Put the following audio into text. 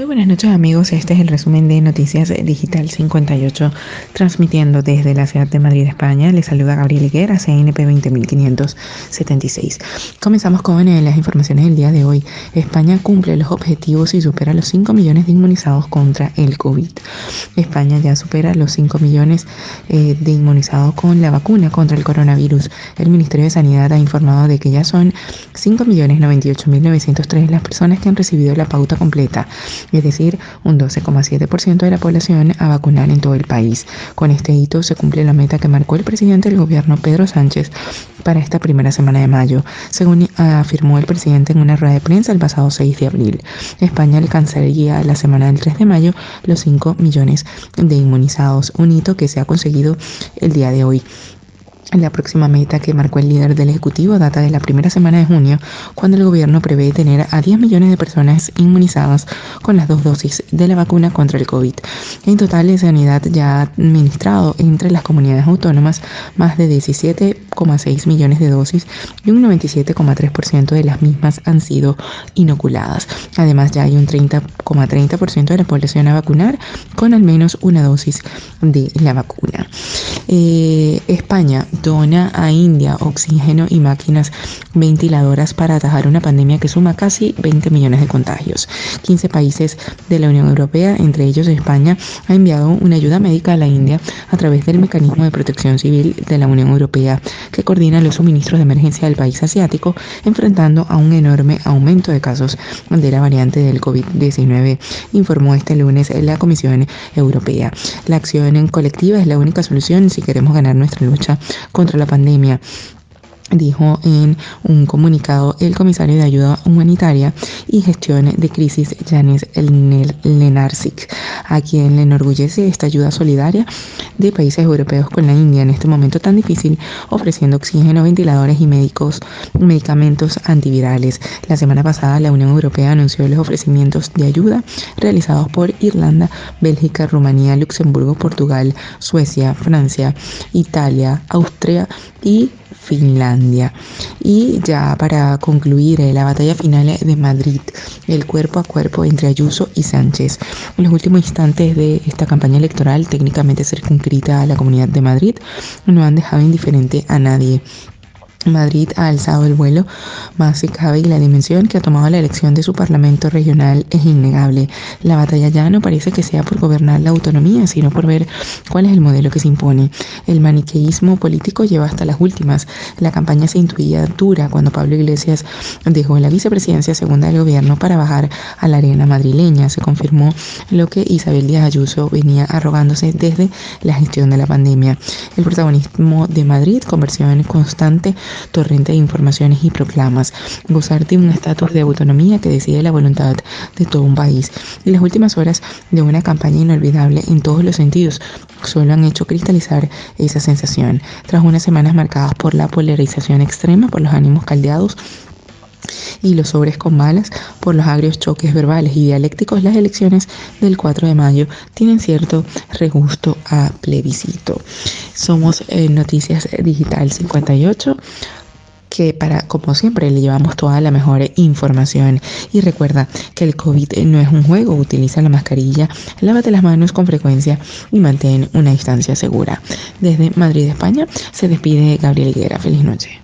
Muy buenas noches amigos, este es el resumen de Noticias Digital 58, transmitiendo desde la ciudad de Madrid, España. Les saluda Gabriel Higuera, CNP 20576. Comenzamos con eh, las informaciones del día de hoy. España cumple los objetivos y supera los 5 millones de inmunizados contra el COVID. España ya supera los 5 millones eh, de inmunizados con la vacuna contra el coronavirus. El Ministerio de Sanidad ha informado de que ya son 5 millones 98 mil 903 las personas que han recibido la pauta completa es decir, un 12,7% de la población a vacunar en todo el país. Con este hito se cumple la meta que marcó el presidente del gobierno Pedro Sánchez para esta primera semana de mayo, según afirmó el presidente en una rueda de prensa el pasado 6 de abril. España alcanzaría la semana del 3 de mayo los 5 millones de inmunizados, un hito que se ha conseguido el día de hoy. La próxima meta que marcó el líder del Ejecutivo data de la primera semana de junio, cuando el gobierno prevé tener a 10 millones de personas inmunizadas con las dos dosis de la vacuna contra el COVID. En total, la sanidad ya ha administrado entre las comunidades autónomas más de 17,6 millones de dosis y un 97,3% de las mismas han sido inoculadas. Además, ya hay un 30,30% de la población a vacunar con al menos una dosis de la vacuna. Eh, España dona a India oxígeno y máquinas ventiladoras para atajar una pandemia que suma casi 20 millones de contagios. 15 países de la Unión Europea, entre ellos España, ha enviado una ayuda médica a la India a través del mecanismo de protección civil de la Unión Europea que coordina los suministros de emergencia del país asiático, enfrentando a un enorme aumento de casos de la variante del COVID-19, informó este lunes la Comisión Europea. La acción en colectiva es la única solución si queremos ganar nuestra lucha contra la pandemia dijo en un comunicado el comisario de ayuda humanitaria y gestión de crisis Janis Lenarsic, a quien le enorgullece esta ayuda solidaria de países europeos con la India en este momento tan difícil, ofreciendo oxígeno, ventiladores y médicos, medicamentos antivirales. La semana pasada la Unión Europea anunció los ofrecimientos de ayuda realizados por Irlanda, Bélgica, Rumanía, Luxemburgo, Portugal, Suecia, Francia, Italia, Austria y Finlandia. Y ya para concluir eh, la batalla final de Madrid, el cuerpo a cuerpo entre Ayuso y Sánchez. En los últimos instantes de esta campaña electoral, técnicamente circunscrita a la Comunidad de Madrid, no han dejado indiferente a nadie. Madrid ha alzado el vuelo más si cabe y la dimensión que ha tomado la elección de su parlamento regional es innegable. La batalla ya no parece que sea por gobernar la autonomía, sino por ver cuál es el modelo que se impone. El maniqueísmo político lleva hasta las últimas. La campaña se intuía dura cuando Pablo Iglesias dejó la vicepresidencia segunda del gobierno para bajar a la arena madrileña. Se confirmó lo que Isabel Díaz Ayuso venía arrogándose desde la gestión de la pandemia. El protagonismo de Madrid, conversión constante torrente de informaciones y proclamas, gozar de un estatus de autonomía que decide la voluntad de todo un país. Y las últimas horas de una campaña inolvidable en todos los sentidos solo han hecho cristalizar esa sensación. Tras unas semanas marcadas por la polarización extrema, por los ánimos caldeados, y los sobres con balas por los agrios choques verbales y dialécticos, las elecciones del 4 de mayo tienen cierto regusto a plebiscito. Somos eh, Noticias Digital 58 que para, como siempre, le llevamos toda la mejor información. Y recuerda que el COVID no es un juego, utiliza la mascarilla, lávate las manos con frecuencia y mantén una distancia segura. Desde Madrid, España, se despide Gabriel Higuera. Feliz noche.